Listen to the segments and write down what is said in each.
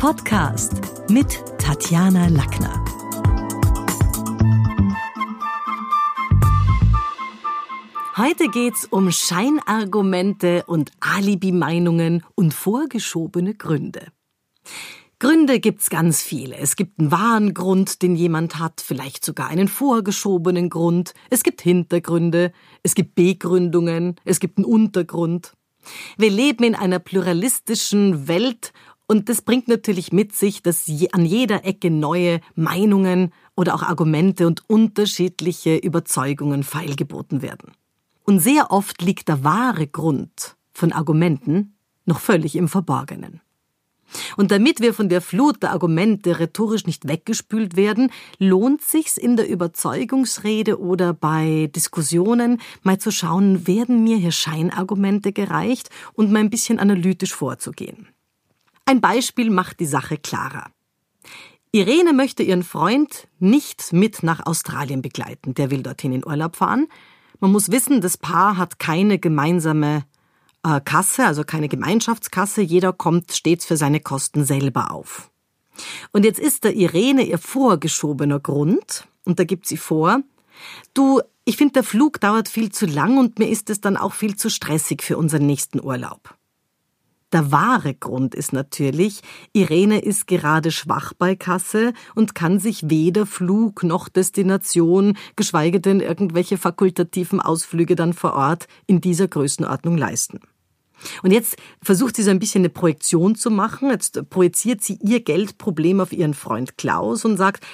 Podcast mit Tatjana Lackner. Heute geht's um Scheinargumente und Alibi-Meinungen und vorgeschobene Gründe. Gründe gibt's ganz viele. Es gibt einen wahren Grund, den jemand hat, vielleicht sogar einen vorgeschobenen Grund. Es gibt Hintergründe, es gibt Begründungen, es gibt einen Untergrund. Wir leben in einer pluralistischen Welt und das bringt natürlich mit sich, dass an jeder Ecke neue Meinungen oder auch Argumente und unterschiedliche Überzeugungen feilgeboten werden. Und sehr oft liegt der wahre Grund von Argumenten noch völlig im Verborgenen. Und damit wir von der Flut der Argumente rhetorisch nicht weggespült werden, lohnt sich's in der Überzeugungsrede oder bei Diskussionen mal zu schauen, werden mir hier Scheinargumente gereicht und mal ein bisschen analytisch vorzugehen. Ein Beispiel macht die Sache klarer. Irene möchte ihren Freund nicht mit nach Australien begleiten. Der will dorthin in Urlaub fahren. Man muss wissen, das Paar hat keine gemeinsame äh, Kasse, also keine Gemeinschaftskasse. Jeder kommt stets für seine Kosten selber auf. Und jetzt ist der Irene ihr vorgeschobener Grund, und da gibt sie vor, du, ich finde, der Flug dauert viel zu lang und mir ist es dann auch viel zu stressig für unseren nächsten Urlaub. Der wahre Grund ist natürlich, Irene ist gerade schwach bei Kasse und kann sich weder Flug noch Destination, geschweige denn irgendwelche fakultativen Ausflüge dann vor Ort in dieser Größenordnung leisten. Und jetzt versucht sie so ein bisschen eine Projektion zu machen. Jetzt projiziert sie ihr Geldproblem auf ihren Freund Klaus und sagt,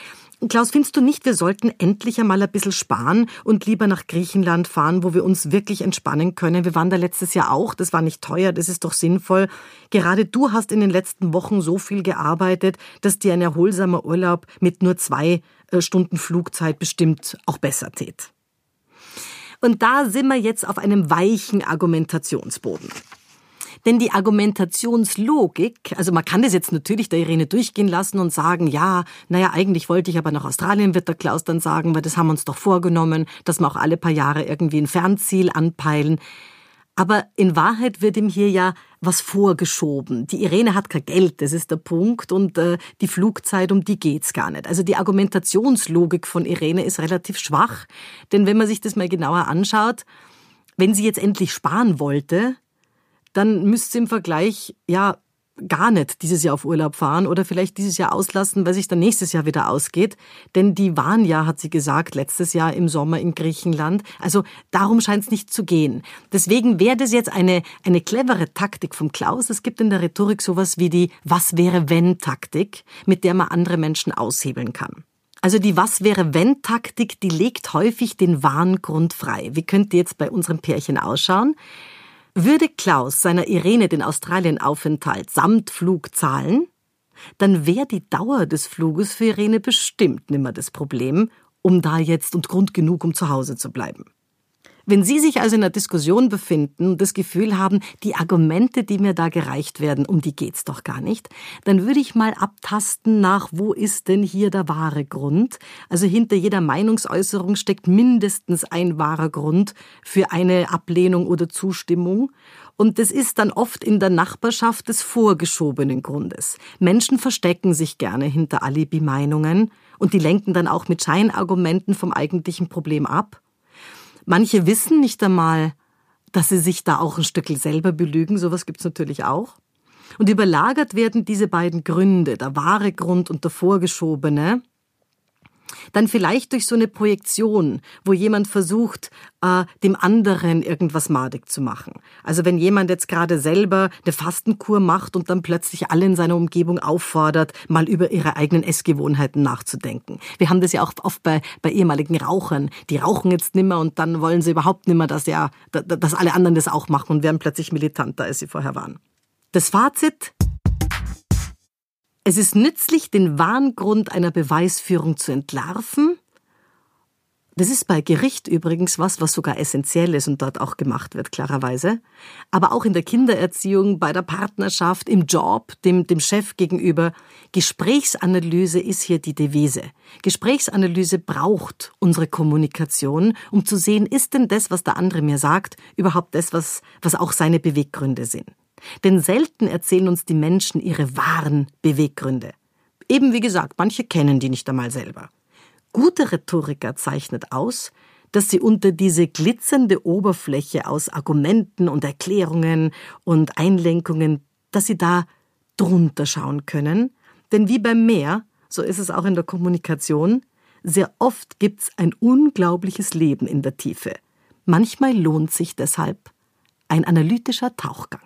Klaus, findest du nicht, wir sollten endlich einmal ein bisschen sparen und lieber nach Griechenland fahren, wo wir uns wirklich entspannen können? Wir waren da letztes Jahr auch, das war nicht teuer, das ist doch sinnvoll. Gerade du hast in den letzten Wochen so viel gearbeitet, dass dir ein erholsamer Urlaub mit nur zwei äh, Stunden Flugzeit bestimmt auch besser tät. Und da sind wir jetzt auf einem weichen Argumentationsboden. Denn die Argumentationslogik, also man kann das jetzt natürlich der Irene durchgehen lassen und sagen, ja, naja, eigentlich wollte ich aber nach Australien, wird der Klaus dann sagen, weil das haben wir uns doch vorgenommen, dass wir auch alle paar Jahre irgendwie ein Fernziel anpeilen. Aber in Wahrheit wird ihm hier ja was vorgeschoben. Die Irene hat kein Geld, das ist der Punkt, und äh, die Flugzeit, um die geht's gar nicht. Also die Argumentationslogik von Irene ist relativ schwach, denn wenn man sich das mal genauer anschaut, wenn sie jetzt endlich sparen wollte, dann müsste sie im Vergleich ja gar nicht dieses Jahr auf Urlaub fahren oder vielleicht dieses Jahr auslassen, weil sich dann nächstes Jahr wieder ausgeht. Denn die waren ja, hat sie gesagt, letztes Jahr im Sommer in Griechenland. Also darum scheint es nicht zu gehen. Deswegen wäre das jetzt eine, eine clevere Taktik vom Klaus. Es gibt in der Rhetorik sowas wie die Was wäre wenn Taktik, mit der man andere Menschen aushebeln kann. Also die Was wäre wenn Taktik, die legt häufig den wahren Grund frei. Wie könnte jetzt bei unserem Pärchen ausschauen? Würde Klaus seiner Irene den Australienaufenthalt samt Flug zahlen, dann wäre die Dauer des Fluges für Irene bestimmt nimmer das Problem, um da jetzt und Grund genug, um zu Hause zu bleiben. Wenn Sie sich also in einer Diskussion befinden und das Gefühl haben, die Argumente, die mir da gereicht werden, um die geht's doch gar nicht, dann würde ich mal abtasten nach, wo ist denn hier der wahre Grund? Also hinter jeder Meinungsäußerung steckt mindestens ein wahrer Grund für eine Ablehnung oder Zustimmung. Und das ist dann oft in der Nachbarschaft des vorgeschobenen Grundes. Menschen verstecken sich gerne hinter Alibi-Meinungen und die lenken dann auch mit Scheinargumenten vom eigentlichen Problem ab. Manche wissen nicht einmal, dass sie sich da auch ein Stückel selber belügen. Sowas gibt's natürlich auch. Und überlagert werden diese beiden Gründe, der wahre Grund und der vorgeschobene, dann vielleicht durch so eine Projektion, wo jemand versucht, äh, dem anderen irgendwas madig zu machen. Also wenn jemand jetzt gerade selber eine Fastenkur macht und dann plötzlich alle in seiner Umgebung auffordert, mal über ihre eigenen Essgewohnheiten nachzudenken. Wir haben das ja auch oft bei, bei ehemaligen Rauchern. Die rauchen jetzt nimmer und dann wollen sie überhaupt nimmer, dass ja, dass alle anderen das auch machen und werden plötzlich militanter, als sie vorher waren. Das Fazit, es ist nützlich, den Wahngrund einer Beweisführung zu entlarven. Das ist bei Gericht übrigens was, was sogar essentiell ist und dort auch gemacht wird, klarerweise. Aber auch in der Kindererziehung, bei der Partnerschaft, im Job, dem, dem Chef gegenüber. Gesprächsanalyse ist hier die Devise. Gesprächsanalyse braucht unsere Kommunikation, um zu sehen, ist denn das, was der andere mir sagt, überhaupt das, was, was auch seine Beweggründe sind. Denn selten erzählen uns die Menschen ihre wahren Beweggründe. Eben wie gesagt, manche kennen die nicht einmal selber. Gute Rhetoriker zeichnet aus, dass sie unter diese glitzernde Oberfläche aus Argumenten und Erklärungen und Einlenkungen, dass sie da drunter schauen können. Denn wie beim Meer, so ist es auch in der Kommunikation, sehr oft gibt's ein unglaubliches Leben in der Tiefe. Manchmal lohnt sich deshalb ein analytischer Tauchgang.